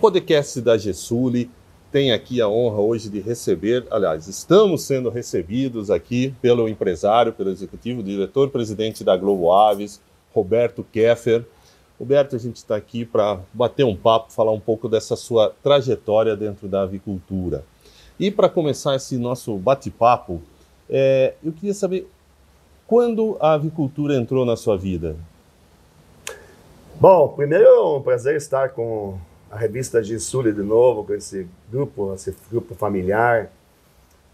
podcast da Gesuli tem aqui a honra hoje de receber, aliás, estamos sendo recebidos aqui pelo empresário, pelo executivo, diretor-presidente da Globo Aves, Roberto Keffer. Roberto, a gente está aqui para bater um papo, falar um pouco dessa sua trajetória dentro da avicultura. E para começar esse nosso bate-papo, é, eu queria saber quando a avicultura entrou na sua vida? Bom, primeiro é um prazer estar com a revista Gisuli de novo, com esse grupo, esse grupo familiar,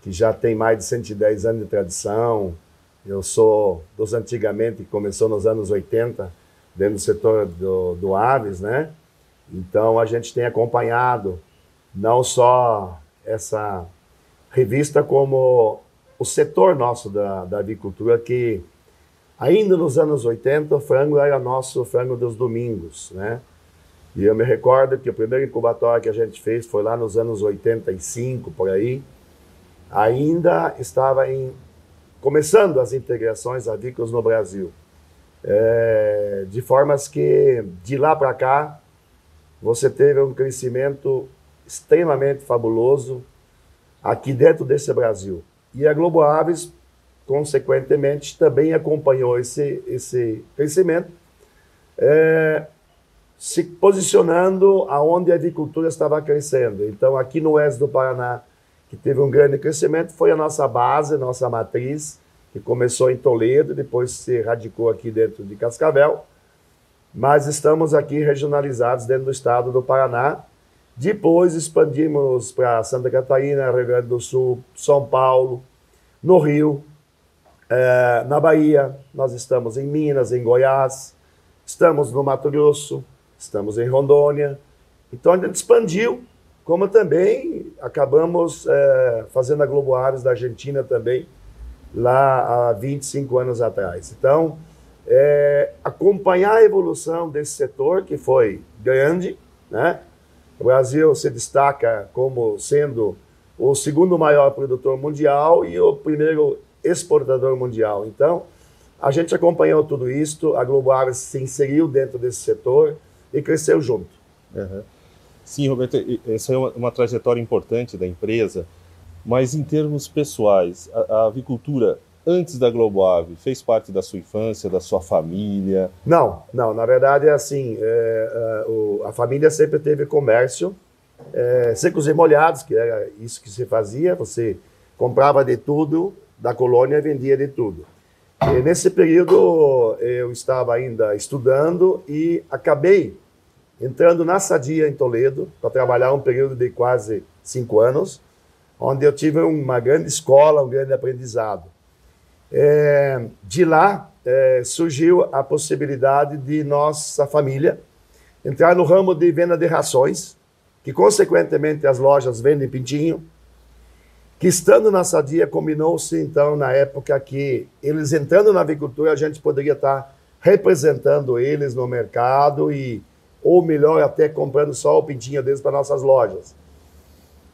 que já tem mais de 110 anos de tradição. Eu sou dos antigamente, que começou nos anos 80, dentro do setor do, do aves, né? Então a gente tem acompanhado não só essa revista, como o setor nosso da, da avicultura, que ainda nos anos 80 o frango era nosso frango dos domingos, né? E eu me recordo que o primeiro incubatório que a gente fez foi lá nos anos 85, por aí. Ainda estava em começando as integrações avícolas no Brasil. É, de formas que, de lá para cá, você teve um crescimento extremamente fabuloso aqui dentro desse Brasil. E a Globo Aves, consequentemente, também acompanhou esse, esse crescimento. É, se posicionando aonde a avicultura estava crescendo. Então, aqui no oeste do Paraná, que teve um grande crescimento, foi a nossa base, nossa matriz, que começou em Toledo, depois se radicou aqui dentro de Cascavel. Mas estamos aqui regionalizados dentro do estado do Paraná. Depois expandimos para Santa Catarina, Rio Grande do Sul, São Paulo, no Rio, é, na Bahia, nós estamos em Minas, em Goiás, estamos no Mato Grosso, estamos em Rondônia. Então a gente expandiu, como também acabamos é, fazendo a Globo Aves da Argentina também, lá há 25 anos atrás. Então, é, acompanhar a evolução desse setor, que foi grande, né? O Brasil se destaca como sendo o segundo maior produtor mundial e o primeiro exportador mundial. Então, a gente acompanhou tudo isso, a Globo Aves se inseriu dentro desse setor, e cresceu junto. Uhum. Sim, Roberto, essa é uma, uma, trajetória importante da empresa, mas em termos pessoais, a, a avicultura antes da Globo Ave fez parte da sua infância, da sua família? Não, não. Na verdade é assim, é, é, o, a família sempre teve comércio, é, secos e molhados, que era isso que se fazia. Você comprava de tudo da colônia e vendia de tudo. E nesse período eu estava ainda estudando e acabei entrando na Sadia em Toledo para trabalhar um período de quase cinco anos, onde eu tive uma grande escola, um grande aprendizado. É, de lá é, surgiu a possibilidade de nossa família entrar no ramo de venda de rações, que consequentemente as lojas vendem pintinho, que estando na Sadia, combinou-se então na época que eles entrando na avicultura, a gente poderia estar representando eles no mercado e ou melhor até comprando só o pintinho deles para nossas lojas.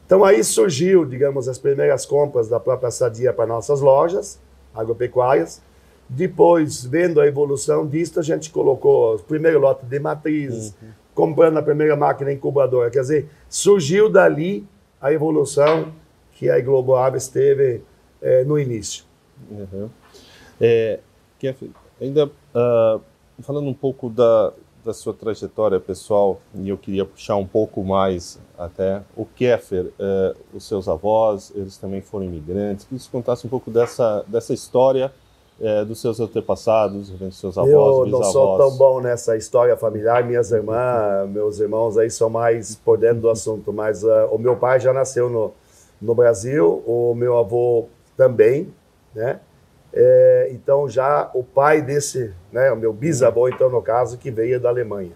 Então aí surgiu, digamos, as primeiras compras da própria Sadia para nossas lojas agropecuárias. Depois, vendo a evolução disso, a gente colocou o primeiro lote de matrizes, uhum. comprando a primeira máquina incubadora. Quer dizer, surgiu dali a evolução que a Globo Aves teve é, no início. Uhum. É, ainda uh, falando um pouco da, da sua trajetória pessoal, e eu queria puxar um pouco mais até o Kéfer, uh, os seus avós, eles também foram imigrantes, que você contasse um pouco dessa, dessa história é, dos seus antepassados, dos seus avós, Eu não sou tão bom nessa história familiar. Minhas irmãs, meus irmãos aí são mais por dentro do assunto. Mas uh, o meu pai já nasceu no, no Brasil, o meu avô também, né? É, então já o pai desse, né, o meu bisavô então no caso que veio da Alemanha.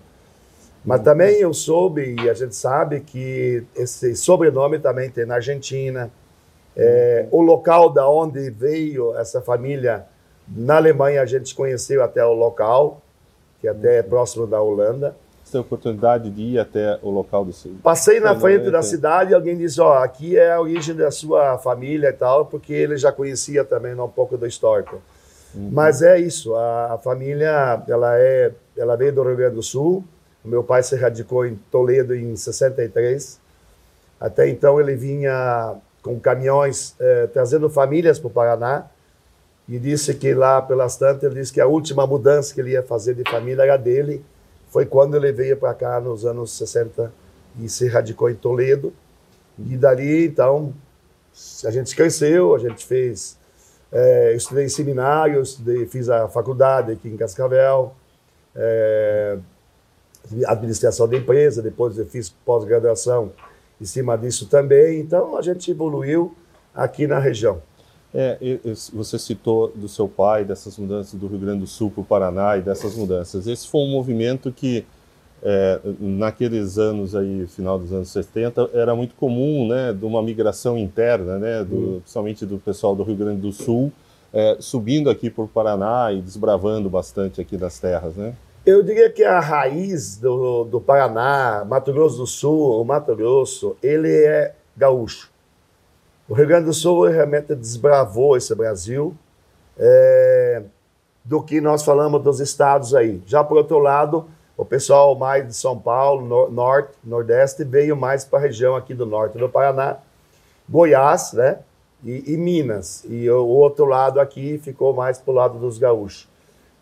Mas também eu soube e a gente sabe que esse sobrenome também tem na Argentina. É, o local da onde veio essa família na Alemanha a gente conheceu até o local, que até é próximo da Holanda você teve a oportunidade de ir até o local do Passei na frente da cidade e alguém disse, ó, aqui é a origem da sua família e tal, porque ele já conhecia também um pouco do histórico. Uhum. Mas é isso, a, a, família, ela é, ela veio do Rio Grande do Sul, Meu pai se radicou em Toledo em 63. Até então ele vinha com caminhões eh, trazendo famílias para o Paraná e disse que lá pelas tantas ele disse que a última mudança que ele ia fazer de família era dele. Foi quando ele veio para cá nos anos 60 e se radicou em Toledo. E dali então a gente cresceu, a gente fez é, eu estudei em seminário, estudei, fiz a faculdade aqui em Cascavel, é, administração de empresa, depois eu fiz pós-graduação em cima disso também. Então a gente evoluiu aqui na região. É, você citou do seu pai, dessas mudanças do Rio Grande do Sul para o Paraná e dessas mudanças. Esse foi um movimento que, é, naqueles anos aí, final dos anos 70, era muito comum, né, de uma migração interna, né, do, uhum. principalmente do pessoal do Rio Grande do Sul, é, subindo aqui para o Paraná e desbravando bastante aqui das terras, né? Eu diria que a raiz do, do Paraná, Mato Grosso do Sul, o Mato Grosso, ele é gaúcho. O Rio Grande do Sul realmente desbravou esse Brasil é, do que nós falamos dos estados aí. Já por outro lado, o pessoal mais de São Paulo, no, norte, nordeste, veio mais para a região aqui do norte do Paraná, Goiás, né? E, e Minas. E o, o outro lado aqui ficou mais para o lado dos gaúchos.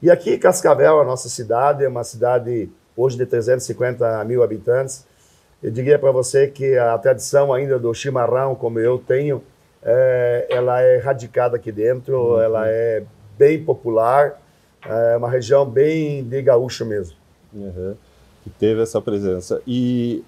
E aqui, Cascavel, a nossa cidade, é uma cidade hoje de 350 mil habitantes. Eu diria para você que a tradição ainda do chimarrão, como eu tenho, é, ela é radicada aqui dentro, uhum. ela é bem popular, é uma região bem de gaúcho mesmo. Uhum. Que teve essa presença. E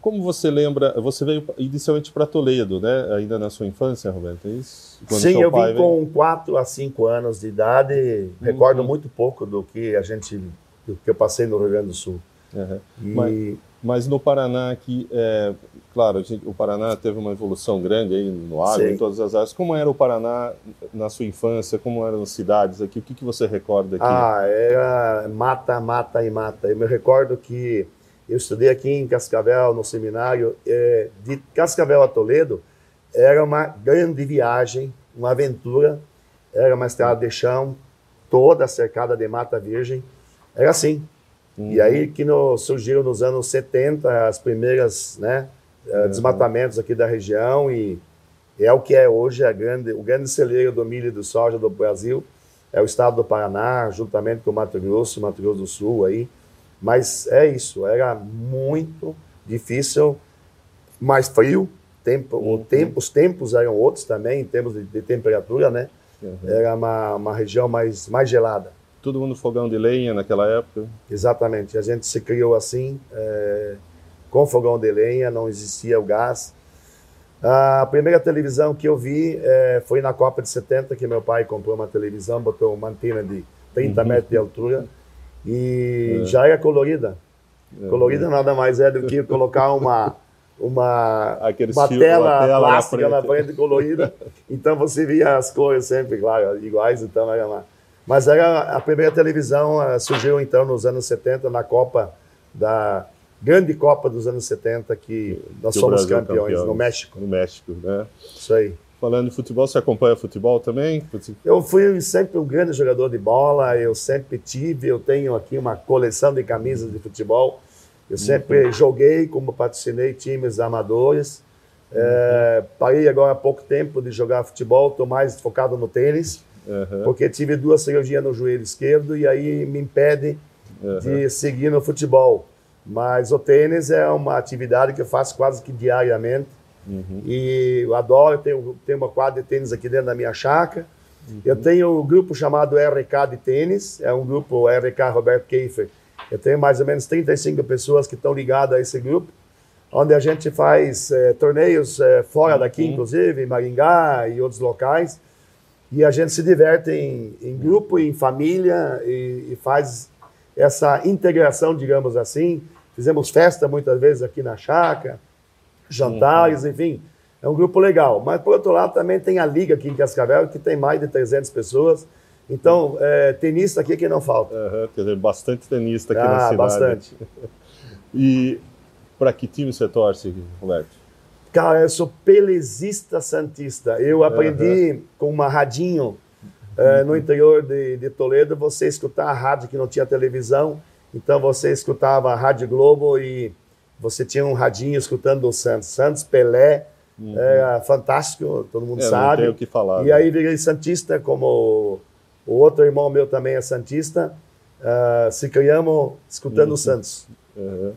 como você lembra, você veio inicialmente para Toledo, né? Ainda na sua infância, Roberto, é isso? Quando Sim, eu vim veio... com 4 a 5 anos de idade, uhum. recordo muito pouco do que a gente, do que eu passei no Rio Grande do Sul. Uhum. E... Mas, mas, no Paraná aqui, é, claro, gente, o Paraná teve uma evolução grande aí no agro, em todas as áreas. Como era o Paraná na sua infância? Como eram as cidades aqui? O que, que você recorda aqui? Ah, era mata, mata e mata. Eu me recordo que eu estudei aqui em Cascavel, no seminário. É, de Cascavel a Toledo, era uma grande viagem, uma aventura. Era uma estrada de chão, toda cercada de mata virgem. Era assim. Uhum. E aí que no, surgiram nos anos 70 as primeiras né, uhum. desmatamentos aqui da região e é o que é hoje a grande, o grande celeiro do milho e do soja do Brasil. É o estado do Paraná, juntamente com o Mato Grosso, Mato Grosso do Sul aí. Mas é isso, era muito difícil, mais frio, tempo, uhum. tempo, os tempos eram outros também, em termos de, de temperatura, né? Uhum. Era uma, uma região mais, mais gelada. Todo mundo fogão de lenha naquela época? Exatamente, a gente se criou assim, é, com fogão de lenha, não existia o gás. A primeira televisão que eu vi é, foi na Copa de 70, que meu pai comprou uma televisão, botou uma antena de 30 uhum. metros de altura e é. já era colorida. É. Colorida nada mais é do que colocar uma, uma, uma tela, tela plástica na frente. na frente colorida. Então você via as cores sempre, claro, iguais, então era uma... Mas era a primeira televisão uh, surgiu então nos anos 70 na Copa da grande Copa dos anos 70 que nós que somos campeões, campeões, no México. No México, né? Isso aí. Falando de futebol, você acompanha futebol também? Eu fui sempre um grande jogador de bola, eu sempre tive, eu tenho aqui uma coleção de camisas de futebol. Eu sempre uhum. joguei, como patrocinei times amadores. Uhum. É, parei agora há pouco tempo de jogar futebol, estou mais focado no tênis, uhum. porque tive duas cirurgias no joelho esquerdo e aí me impede de seguir no futebol. Mas o tênis é uma atividade que eu faço quase que diariamente. Uhum. E eu adoro, tenho, tenho uma quadra de tênis aqui dentro da minha chácara. Uhum. Eu tenho um grupo chamado RK de tênis, é um grupo RK Roberto Keifer. Eu tenho mais ou menos 35 pessoas que estão ligadas a esse grupo, onde a gente faz é, torneios é, fora daqui, uhum. inclusive, em Maringá e outros locais. E a gente se diverte em, em grupo, em família e, e faz essa integração, digamos assim. Fizemos festa muitas vezes aqui na chácara jantares, uhum. enfim. É um grupo legal. Mas, por outro lado, também tem a Liga aqui em Cascavel, que tem mais de 300 pessoas. Então, é, tenista aqui que não falta. Uhum, quer dizer, bastante tenista aqui ah, na cidade. bastante. E para que time você torce, Roberto? Cara, eu sou pelezista santista. Eu aprendi uhum. com uma radinho uh, no interior de, de, Toledo, você escutar a rádio que não tinha televisão Então você escutava a Rádio Globo e você tinha um radinho escutando o Santos. Santos, Pelé, uhum. é, fantástico, todo mundo é, sabe. Não tem o que falar. E né? aí virei Santista, como o outro irmão meu também é Santista. Uh, se criamos escutando uhum. o Santos. Uhum.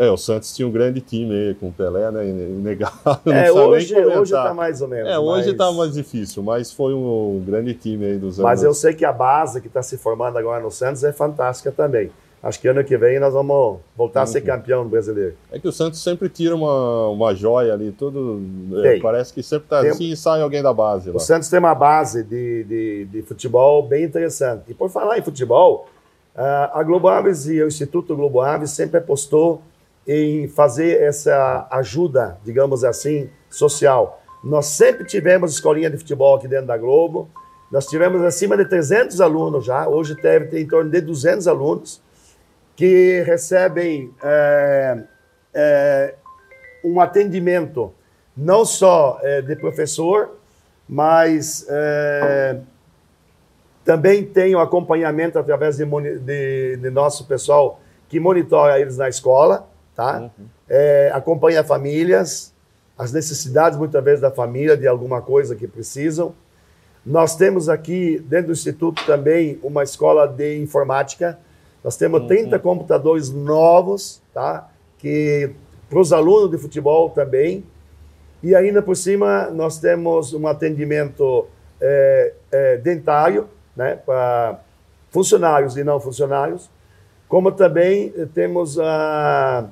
É, o Santos tinha um grande time aí com o Pelé, né? Inegável. É, hoje, hoje tá mais ou menos. É, hoje mas... tá mais difícil, mas foi um grande time aí dos anos. Mas eu sei que a base que está se formando agora no Santos é fantástica também. Acho que ano que vem nós vamos voltar uhum. a ser campeão brasileiro. É que o Santos sempre tira uma, uma joia ali, tudo. É, parece que sempre tá tem, assim e sai alguém da base. Lá. O Santos tem uma base de, de, de futebol bem interessante. E por falar em futebol, a Globo Aves e o Instituto Globo Aves sempre apostou em fazer essa ajuda, digamos assim, social. Nós sempre tivemos escolinha de futebol aqui dentro da Globo. Nós tivemos acima de 300 alunos já. Hoje deve ter em torno de 200 alunos que recebem é, é, um atendimento não só é, de professor, mas é, também tem o acompanhamento através de, de, de nosso pessoal que monitora eles na escola tá? Uhum. É, acompanha famílias, as necessidades muitas vezes da família, de alguma coisa que precisam. Nós temos aqui, dentro do Instituto, também uma escola de informática. Nós temos uhum. 30 computadores novos, tá? Que para os alunos de futebol também. E ainda por cima, nós temos um atendimento é, é, dentário, né? Para funcionários e não funcionários. Como também temos a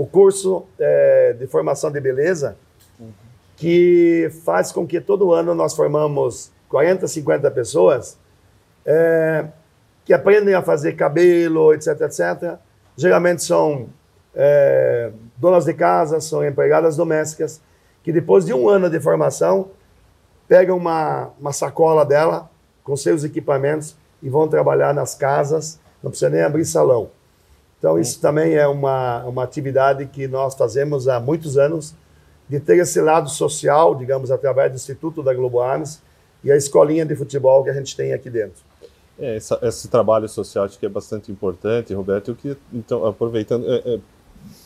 o curso é, de formação de beleza, que faz com que todo ano nós formamos 40, 50 pessoas é, que aprendem a fazer cabelo, etc, etc. Geralmente são é, donas de casa, são empregadas domésticas, que depois de um ano de formação pegam uma, uma sacola dela com seus equipamentos e vão trabalhar nas casas, não precisa nem abrir salão. Então, isso também é uma, uma atividade que nós fazemos há muitos anos, de ter esse lado social, digamos, através do Instituto da Globo Arms e a escolinha de futebol que a gente tem aqui dentro. É, essa, esse trabalho social acho que é bastante importante, Roberto. Eu queria, então, aproveitando, é, é,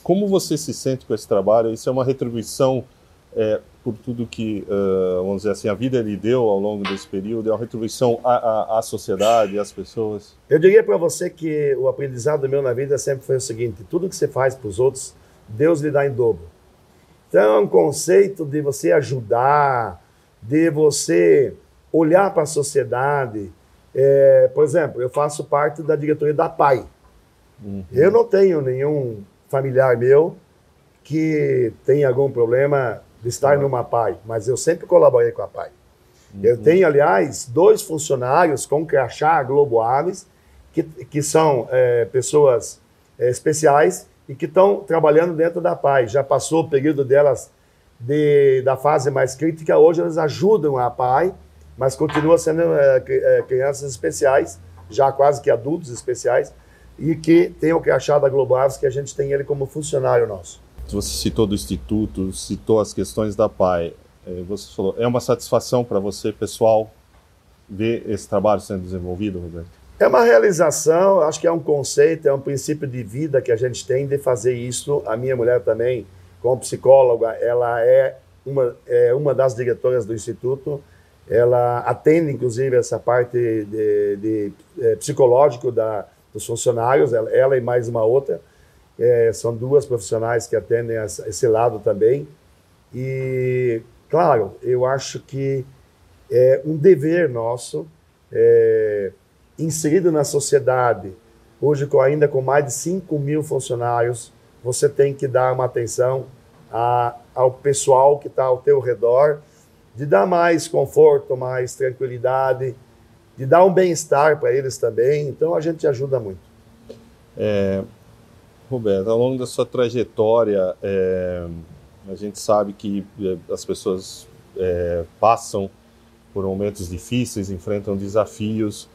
como você se sente com esse trabalho? Isso é uma retribuição é, por tudo que, uh, vamos dizer assim, a vida lhe deu ao longo desse período, é uma retribuição à, à, à sociedade, às pessoas? Eu diria para você que o aprendizado meu na vida sempre foi o seguinte: tudo que você faz para os outros, Deus lhe dá em dobro. Então é um conceito de você ajudar, de você olhar para a sociedade. É, por exemplo, eu faço parte da diretoria da PAI. Uhum. Eu não tenho nenhum familiar meu que tenha algum problema de estar numa PAI, mas eu sempre colaborei com a PAI. Uhum. Eu tenho, aliás, dois funcionários com crachá Globo Aves, que, que são é, pessoas é, especiais e que estão trabalhando dentro da PAI. Já passou o período delas de, da fase mais crítica, hoje elas ajudam a PAI, mas continuam sendo é, é, crianças especiais, já quase que adultos especiais, e que tem o crachá da Globo Aves, que a gente tem ele como funcionário nosso você citou do Instituto, citou as questões da PAI. É, você falou, é uma satisfação para você, pessoal, ver esse trabalho sendo desenvolvido, Roberto? É uma realização, acho que é um conceito, é um princípio de vida que a gente tem de fazer isso. A minha mulher também, como psicóloga, ela é uma, é uma das diretoras do Instituto. Ela atende, inclusive, essa parte de, de, de é, psicológico da, dos funcionários, ela, ela e mais uma outra. É, são duas profissionais que atendem esse lado também. E, claro, eu acho que é um dever nosso, é, inserido na sociedade, hoje ainda com mais de 5 mil funcionários, você tem que dar uma atenção a, ao pessoal que está ao teu redor, de dar mais conforto, mais tranquilidade, de dar um bem-estar para eles também. Então, a gente ajuda muito. É, Roberto, ao longo da sua trajetória, é, a gente sabe que é, as pessoas é, passam por momentos difíceis, enfrentam desafios.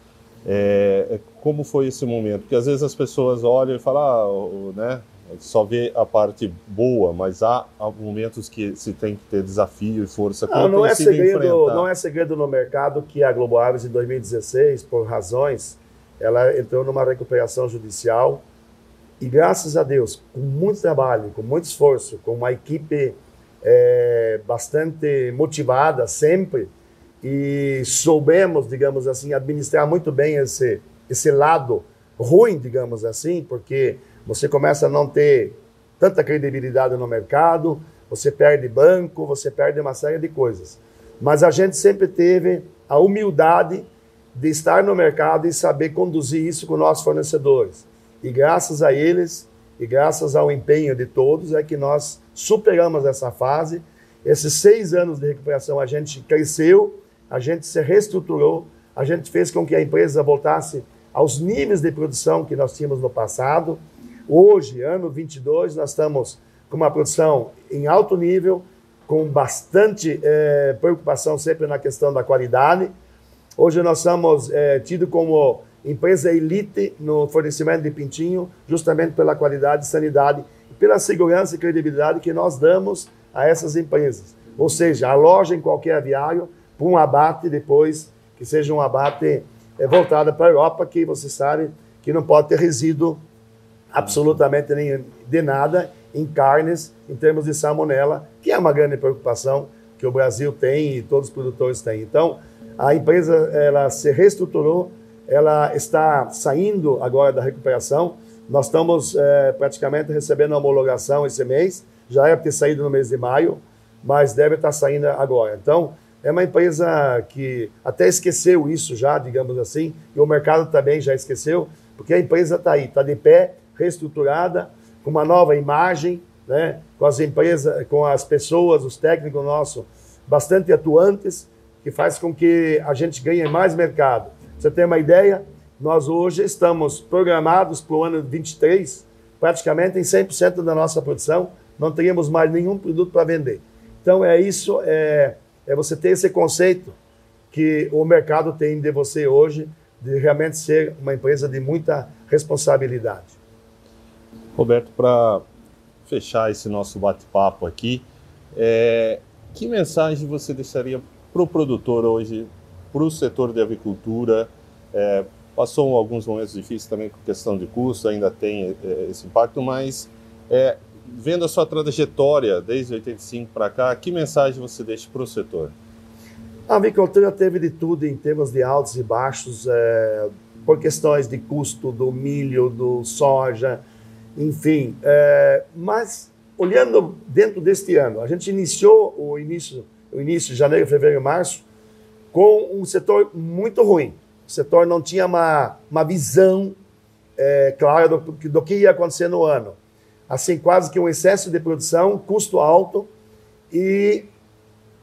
É, é, como foi esse momento? Porque às vezes as pessoas olham e falam, ah, né, só vê a parte boa, mas há momentos que se tem que ter desafio e força. Não, não é segredo, não é segredo no mercado que a Globo Aves em 2016, por razões, ela entrou numa recuperação judicial E graças a Deus, com muito trabalho, com muito esforço, com uma equipe é, bastante motivada sempre, e soubemos, digamos assim, administrar muito bem esse, esse lado ruim, digamos assim, porque você começa a não ter tanta credibilidade no mercado, você perde banco, você perde uma série de coisas. Mas a gente sempre teve a humildade de estar no mercado e saber conduzir isso com nossos fornecedores. E graças a eles e graças ao empenho de todos é que nós superamos essa fase. Esses seis anos de recuperação a gente cresceu, a gente se reestruturou, a gente fez com que a empresa voltasse aos níveis de produção que nós tínhamos no passado. Hoje, ano 22, nós estamos com uma produção em alto nível, com bastante é, preocupação sempre na questão da qualidade. Hoje nós somos é, tidos como empresa elite no fornecimento de pintinho, justamente pela qualidade, sanidade e pela segurança e credibilidade que nós damos a essas empresas. Ou seja, a loja em qualquer aviário, para um abate depois, que seja um abate é, voltado para a Europa, que você sabe que não pode ter resíduo absolutamente nem de nada em carnes, em termos de salmonela, que é uma grande preocupação que o Brasil tem e todos os produtores têm. Então, a empresa ela se reestruturou, ela está saindo agora da recuperação. Nós estamos é, praticamente recebendo a homologação esse mês, já era ter saído no mês de maio, mas deve estar saindo agora. Então, é uma empresa que até esqueceu isso já, digamos assim, e o mercado também já esqueceu, porque a empresa está aí, está de pé, reestruturada, com uma nova imagem, né? com as empresas, com as pessoas, os técnicos nossos bastante atuantes, que faz com que a gente ganhe mais mercado você tem uma ideia? Nós hoje estamos programados para o ano 23, praticamente em 100% da nossa produção, não teríamos mais nenhum produto para vender. Então é isso, é, é você ter esse conceito que o mercado tem de você hoje, de realmente ser uma empresa de muita responsabilidade. Roberto, para fechar esse nosso bate-papo aqui, é, que mensagem você deixaria para o produtor hoje para o setor de avicultura. É, passou alguns momentos difíceis também com questão de custo, ainda tem é, esse impacto, mas é, vendo a sua trajetória desde 85 para cá, que mensagem você deixa para o setor? A avicultura teve de tudo em termos de altos e baixos, é, por questões de custo do milho, do soja, enfim. É, mas olhando dentro deste ano, a gente iniciou o início, o início de janeiro, fevereiro, março, com um setor muito ruim. O setor não tinha uma, uma visão é, clara do, do que ia acontecer no ano. Assim, quase que um excesso de produção, custo alto e,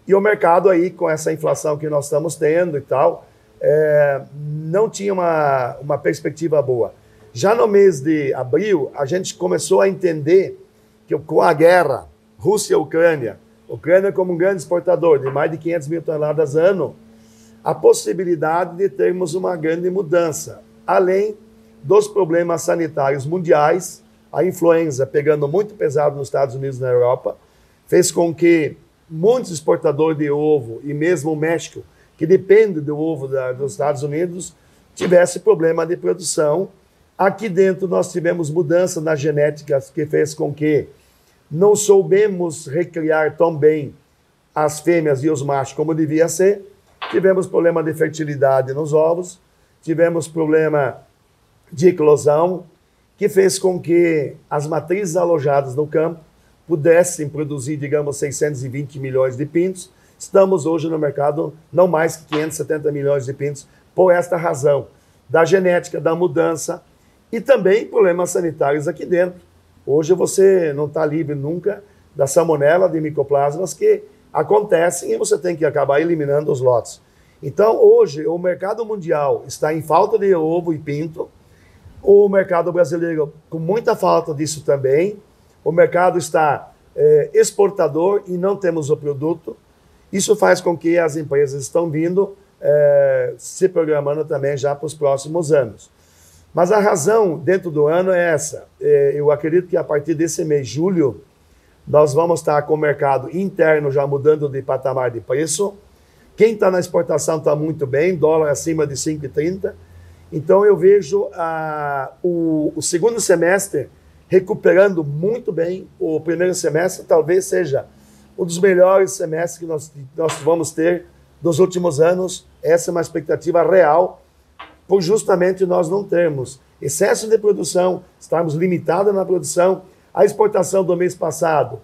e o mercado aí, com essa inflação que nós estamos tendo e tal, é, não tinha uma, uma perspectiva boa. Já no mês de abril, a gente começou a entender que com a guerra Rússia-Ucrânia, Ucrânia como um grande exportador de mais de 500 mil toneladas ano, a possibilidade de termos uma grande mudança, além dos problemas sanitários mundiais, a influenza pegando muito pesado nos Estados Unidos e na Europa, fez com que muitos exportadores de ovo, e mesmo o México, que depende do ovo da, dos Estados Unidos, tivesse problema de produção. Aqui dentro nós tivemos mudança na genética que fez com que não soubemos recriar tão bem as fêmeas e os machos como devia ser, Tivemos problema de fertilidade nos ovos, tivemos problema de eclosão, que fez com que as matrizes alojadas no campo pudessem produzir, digamos, 620 milhões de pintos. Estamos hoje no mercado não mais que 570 milhões de pintos, por esta razão da genética, da mudança e também problemas sanitários aqui dentro. Hoje você não está livre nunca da salmonela, de micoplasmas que acontecem e você tem que acabar eliminando os lotes. Então, hoje, o mercado mundial está em falta de ovo e pinto, o mercado brasileiro com muita falta disso também, o mercado está é, exportador e não temos o produto. Isso faz com que as empresas estão vindo é, se programando também já para os próximos anos. Mas a razão dentro do ano é essa. É, eu acredito que a partir desse mês, julho, nós vamos estar com o mercado interno já mudando de patamar de preço. Quem está na exportação está muito bem, dólar acima de 5,30. Então eu vejo ah, o, o, segundo semestre recuperando muito bem. O primeiro semestre talvez seja um dos melhores semestres que nós, nós vamos ter dos últimos anos. Essa é uma expectativa real, por justamente nós não termos excesso de produção, estarmos limitados na produção. A exportação do mês passado,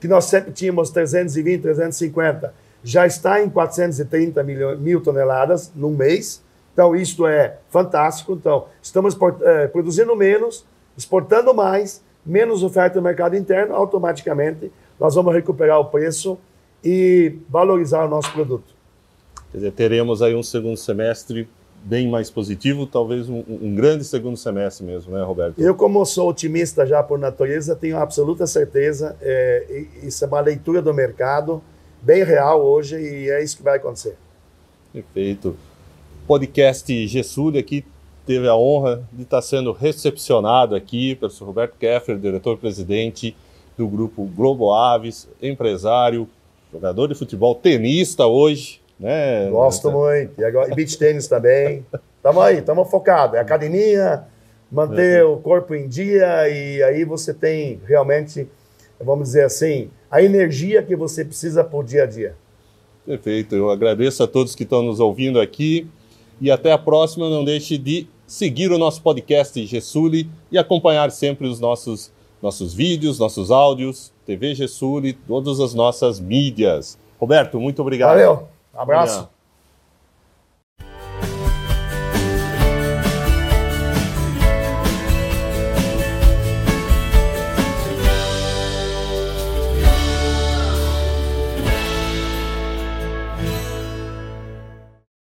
que nós sempre tínhamos 320, 350, já está em 430 mil, mil toneladas no mês. Então, isto é fantástico. Então, estamos é, produzindo menos, exportando mais, menos oferta no mercado interno, automaticamente nós vamos recuperar o preço e valorizar o nosso produto. Quer dizer, teremos aí um segundo semestre bem mais positivo, talvez um, um, grande segundo semestre mesmo, né, Roberto? Eu, como sou otimista já por natureza, tenho absoluta certeza, é, isso é uma leitura do mercado bem real hoje e é isso que vai acontecer. Perfeito. Podcast Gessulli aqui teve a honra de estar sendo recepcionado aqui pelo Sr. Roberto Keffer, diretor-presidente do grupo Globo Aves, empresário, jogador de futebol, tenista hoje, né? Gosto muito. E, agora, e beach tênis também. Tamo aí, estamos focados. É academia, manter é. o corpo em dia e aí você tem realmente, vamos dizer assim, a energia que você precisa por dia a dia. Perfeito. Eu agradeço a todos que estão nos ouvindo aqui e até a próxima. Não deixe de seguir o nosso podcast Gessuli e acompanhar sempre os nossos, nossos vídeos, nossos áudios, TV Gessuli, todas as nossas mídias. Roberto, muito obrigado. Valeu. Abraço.